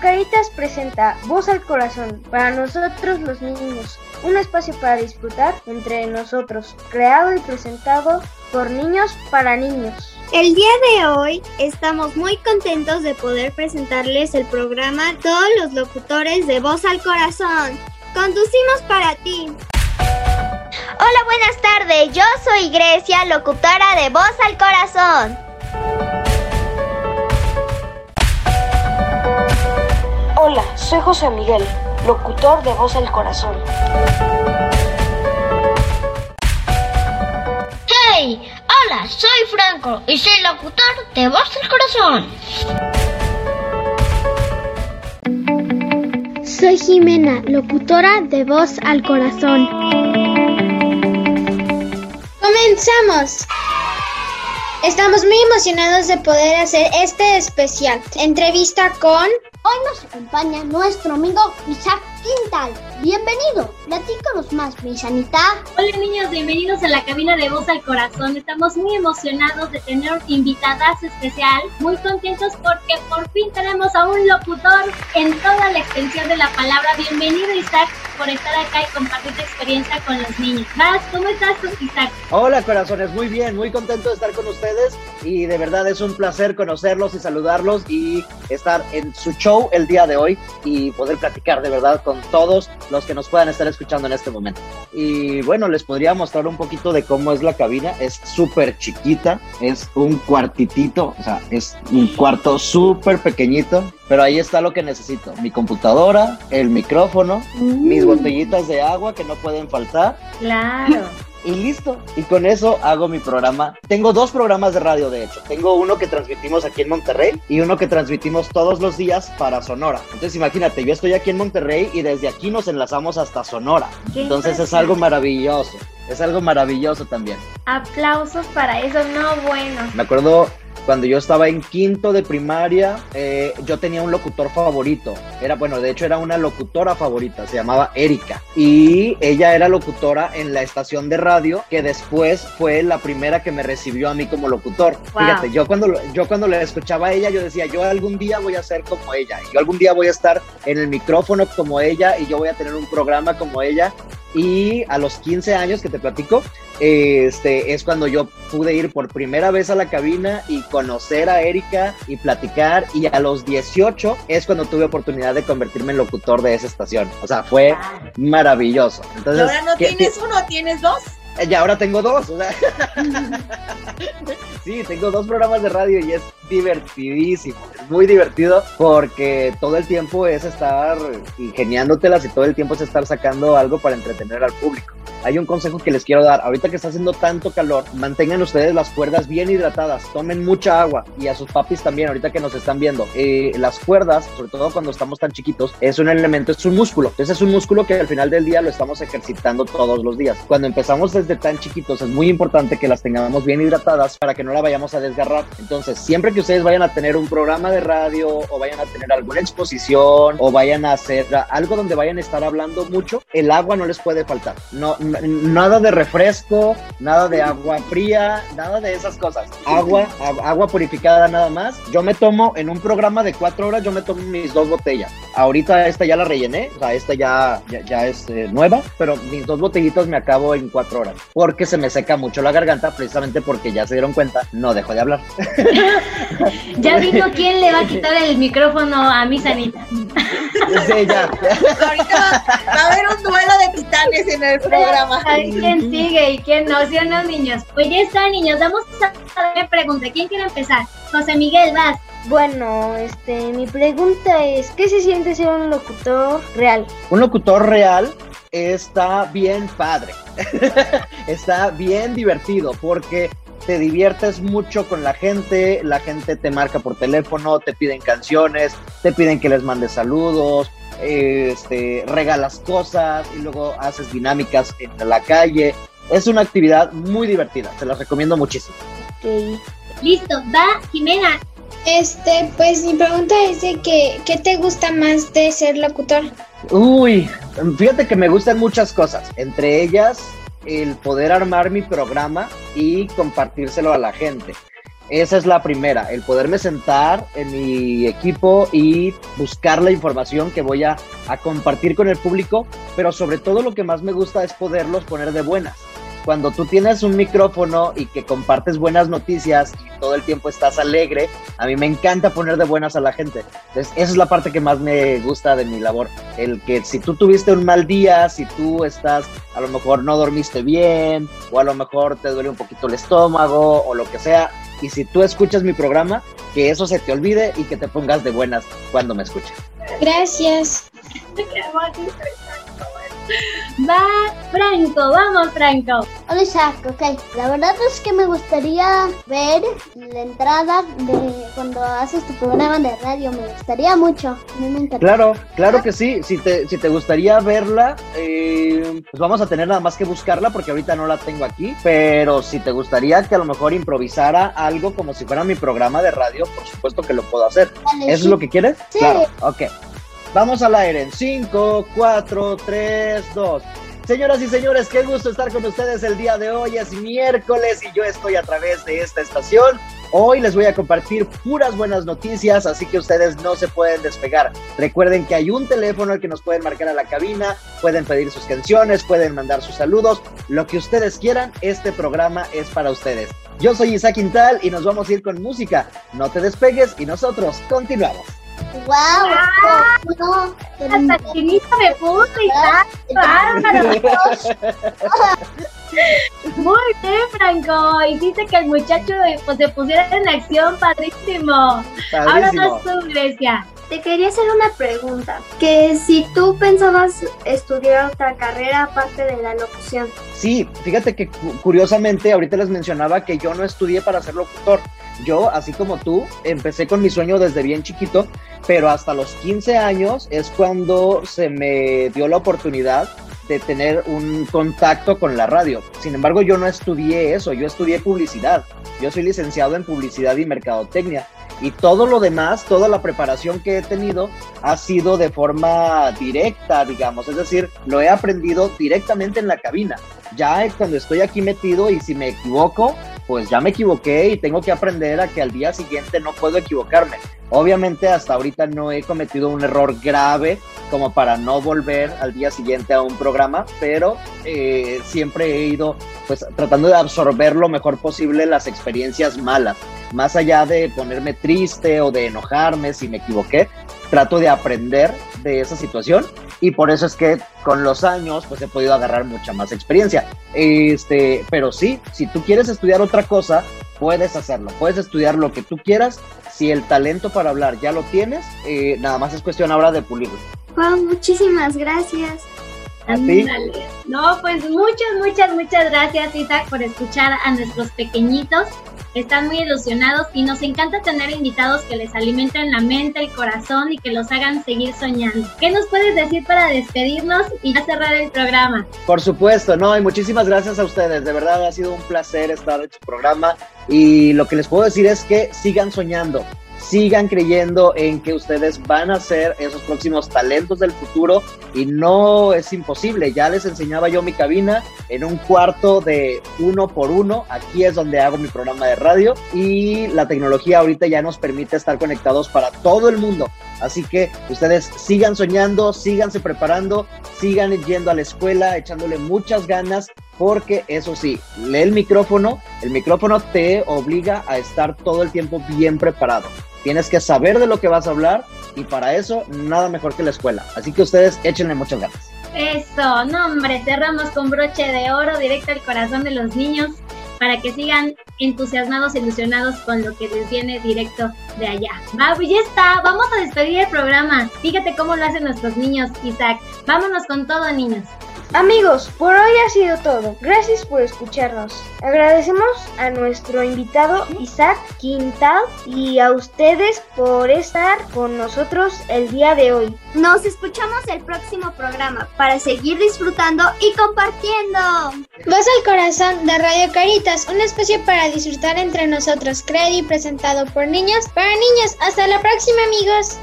Caritas presenta Voz al Corazón para nosotros los niños, un espacio para disfrutar entre nosotros, creado y presentado por niños para niños. El día de hoy estamos muy contentos de poder presentarles el programa Todos los locutores de Voz al Corazón. Conducimos para ti. Hola, buenas tardes. Yo soy Grecia, locutora de Voz al Corazón. Hola, soy José Miguel, locutor de Voz al Corazón. ¡Hey! Hola, soy Franco y soy locutor de Voz al Corazón. Soy Jimena, locutora de Voz al Corazón. ¡Comenzamos! Estamos muy emocionados de poder hacer este especial entrevista con Hoy nos acompaña nuestro amigo Isaac Quintal. Bienvenido, platícanos más, mi sanita. Hola niños, bienvenidos a la cabina de Voz al Corazón. Estamos muy emocionados de tener invitadas especial, muy contentos porque por fin tenemos a un locutor en toda la extensión de la palabra. Bienvenido Isaac por estar acá y compartir tu experiencia con los niños. Vas, ¿cómo estás Isaac? Hola corazones, muy bien, muy contento de estar con ustedes y de verdad es un placer conocerlos y saludarlos y estar en su show el día de hoy y poder platicar de verdad con todos los que nos puedan estar escuchando en este momento. Y bueno, les podría mostrar un poquito de cómo es la cabina. Es súper chiquita, es un cuartitito, o sea, es un cuarto súper pequeñito, pero ahí está lo que necesito. Mi computadora, el micrófono, mis botellitas de agua que no pueden faltar. Claro y listo. Y con eso hago mi programa. Tengo dos programas de radio, de hecho. Tengo uno que transmitimos aquí en Monterrey y uno que transmitimos todos los días para Sonora. Entonces imagínate, yo estoy aquí en Monterrey y desde aquí nos enlazamos hasta Sonora. Entonces es algo maravilloso. Es algo maravilloso también. Aplausos para eso, no bueno. Me acuerdo cuando yo estaba en quinto de primaria, eh, yo tenía un locutor favorito. Era, bueno, de hecho era una locutora favorita, se llamaba Erika. Y ella era locutora en la estación de radio que después fue la primera que me recibió a mí como locutor. Fíjate, yo cuando, yo cuando la escuchaba a ella, yo decía, yo algún día voy a ser como ella. Yo algún día voy a estar en el micrófono como ella y yo voy a tener un programa como ella. Y a los 15 años que te platico, este, es cuando yo pude ir por primera vez a la cabina y conocer a Erika y platicar. Y a los 18 es cuando tuve oportunidad de convertirme en locutor de esa estación. O sea, fue maravilloso. Entonces, ¿Y ahora no tienes uno, tienes dos? Y ahora tengo dos. O sea. sí, tengo dos programas de radio y es divertidísimo. Es muy divertido porque todo el tiempo es estar ingeniándotelas y todo el tiempo es estar sacando algo para entretener al público. Hay un consejo que les quiero dar. Ahorita que está haciendo tanto calor, mantengan ustedes las cuerdas bien hidratadas, tomen mucha agua y a sus papis también, ahorita que nos están viendo. Eh, las cuerdas, sobre todo cuando estamos tan chiquitos, es un elemento, es un músculo. Entonces es un músculo que al final del día lo estamos ejercitando todos los días. Cuando empezamos desde tan chiquitos es muy importante que las tengamos bien hidratadas para que no la vayamos a desgarrar. Entonces, siempre que ustedes vayan a tener un programa de radio o vayan a tener alguna exposición o vayan a hacer algo donde vayan a estar hablando mucho, el agua no les puede faltar. No, nada de refresco, nada de agua fría, nada de esas cosas. Agua, agua purificada nada más. Yo me tomo en un programa de cuatro horas, yo me tomo mis dos botellas. Ahorita esta ya la rellené, o sea, esta ya, ya, es eh, nueva, pero mis dos botellitas me acabo en cuatro horas porque se me seca mucho la garganta, precisamente porque ya se dieron cuenta, no dejo de hablar. ya vino quién le va a quitar el micrófono a mi Sanita. Sí, ya. Ahorita va, a haber un duelo de titanes en el programa. quién sigue y quién no, ¿sí o no, niños? Pues ya está, niños, vamos a ver pregunta. ¿Quién quiere empezar? José Miguel, vas. Bueno, este, mi pregunta es, ¿qué se siente ser un locutor real? Un locutor real está bien padre, está bien divertido porque te diviertes mucho con la gente, la gente te marca por teléfono, te piden canciones, te piden que les mandes saludos, este, regalas cosas y luego haces dinámicas en la calle. Es una actividad muy divertida, te la recomiendo muchísimo. Listo, va Jimena. Este, pues mi pregunta es de que, ¿qué te gusta más de ser locutor? Uy, fíjate que me gustan muchas cosas, entre ellas el poder armar mi programa y compartírselo a la gente. Esa es la primera, el poderme sentar en mi equipo y buscar la información que voy a, a compartir con el público, pero sobre todo lo que más me gusta es poderlos poner de buenas cuando tú tienes un micrófono y que compartes buenas noticias y todo el tiempo estás alegre, a mí me encanta poner de buenas a la gente. Entonces, esa es la parte que más me gusta de mi labor. El que si tú tuviste un mal día, si tú estás, a lo mejor no dormiste bien, o a lo mejor te duele un poquito el estómago, o lo que sea, y si tú escuchas mi programa, que eso se te olvide y que te pongas de buenas cuando me escuches. Gracias. Va, Franco, vamos, Franco. Hola, Isaac. Ok, la verdad es que me gustaría ver la entrada de cuando haces tu programa de radio. Me gustaría mucho. A mí me encanta. Claro, claro que sí. Si te, si te gustaría verla, eh, pues vamos a tener nada más que buscarla porque ahorita no la tengo aquí. Pero si te gustaría que a lo mejor improvisara algo como si fuera mi programa de radio, por supuesto que lo puedo hacer. Vale, ¿Eso es sí. lo que quieres? Sí. Claro, ok. Vamos al aire en 5, 4, 3, 2. Señoras y señores, qué gusto estar con ustedes el día de hoy. Es miércoles y yo estoy a través de esta estación. Hoy les voy a compartir puras buenas noticias, así que ustedes no se pueden despegar. Recuerden que hay un teléfono al que nos pueden marcar a la cabina, pueden pedir sus canciones, pueden mandar sus saludos, lo que ustedes quieran, este programa es para ustedes. Yo soy Isaac Quintal y nos vamos a ir con música. No te despegues y nosotros continuamos. ¡Wow! No, Hasta chinita me puso y está bárbaro. Muy bien, Franco. Hiciste que el muchacho pues, se pusiera en acción, padrísimo. Ahora Padrísimo. vas tú, Grecia. Te quería hacer una pregunta, que si tú pensabas estudiar otra carrera aparte de la locución. Sí, fíjate que cu- curiosamente ahorita les mencionaba que yo no estudié para ser locutor. Yo, así como tú, empecé con mi sueño desde bien chiquito, pero hasta los 15 años es cuando se me dio la oportunidad de tener un contacto con la radio. Sin embargo, yo no estudié eso, yo estudié publicidad. Yo soy licenciado en publicidad y mercadotecnia. Y todo lo demás, toda la preparación que he tenido ha sido de forma directa, digamos. Es decir, lo he aprendido directamente en la cabina. Ya cuando estoy aquí metido y si me equivoco, pues ya me equivoqué y tengo que aprender a que al día siguiente no puedo equivocarme. Obviamente hasta ahorita no he cometido un error grave como para no volver al día siguiente a un programa, pero eh, siempre he ido pues tratando de absorber lo mejor posible las experiencias malas. Más allá de ponerme triste o de enojarme si me equivoqué, trato de aprender de esa situación y por eso es que con los años pues he podido agarrar mucha más experiencia. Este, pero sí, si tú quieres estudiar otra cosa, puedes hacerlo, puedes estudiar lo que tú quieras. Si el talento para hablar ya lo tienes, eh, nada más es cuestión ahora de pulirlo. Wow, muchísimas gracias. A ti. Ándale. No, pues muchas, muchas, muchas gracias, Isaac, por escuchar a nuestros pequeñitos. Están muy ilusionados y nos encanta tener invitados que les alimenten la mente, el corazón y que los hagan seguir soñando. ¿Qué nos puedes decir para despedirnos y ya cerrar el programa? Por supuesto, no, y muchísimas gracias a ustedes. De verdad ha sido un placer estar en su programa. Y lo que les puedo decir es que sigan soñando, sigan creyendo en que ustedes van a ser esos próximos talentos del futuro. Y no es imposible. Ya les enseñaba yo mi cabina en un cuarto de uno por uno. Aquí es donde hago mi programa de radio. Y la tecnología ahorita ya nos permite estar conectados para todo el mundo. Así que ustedes sigan soñando, síganse preparando, sigan yendo a la escuela, echándole muchas ganas, porque eso sí, lee el micrófono, el micrófono te obliga a estar todo el tiempo bien preparado. Tienes que saber de lo que vas a hablar y para eso nada mejor que la escuela. Así que ustedes échenle muchas ganas. Eso, no hombre, cerramos con broche de oro directo al corazón de los niños para que sigan entusiasmados, ilusionados con lo que les viene directo de allá. Va, pues ya está, vamos a despedir el programa. Fíjate cómo lo hacen nuestros niños, Isaac. Vámonos con todo, niños. Amigos, por hoy ha sido todo. Gracias por escucharnos. Agradecemos a nuestro invitado Isaac Quintal y a ustedes por estar con nosotros el día de hoy. Nos escuchamos el próximo programa para seguir disfrutando y compartiendo. Voz al corazón de Radio Caritas, un espacio para disfrutar entre nosotros, creado y presentado por niños para niños. Hasta la próxima, amigos.